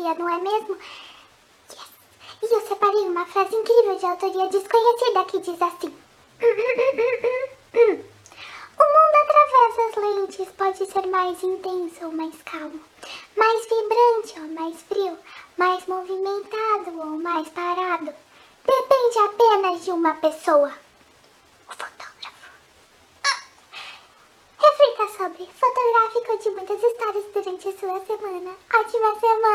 dia, não é mesmo? Yes. E eu separei uma frase incrível de autoria desconhecida que diz assim. O mundo atravessa as lentes, pode ser mais intenso ou mais calmo, mais vibrante ou mais frio, mais movimentado ou mais parado. Depende apenas de uma pessoa. O fotógrafo. Ah. Reflita sobre, fotográfico de muitas histórias durante a sua semana. Ótima semana!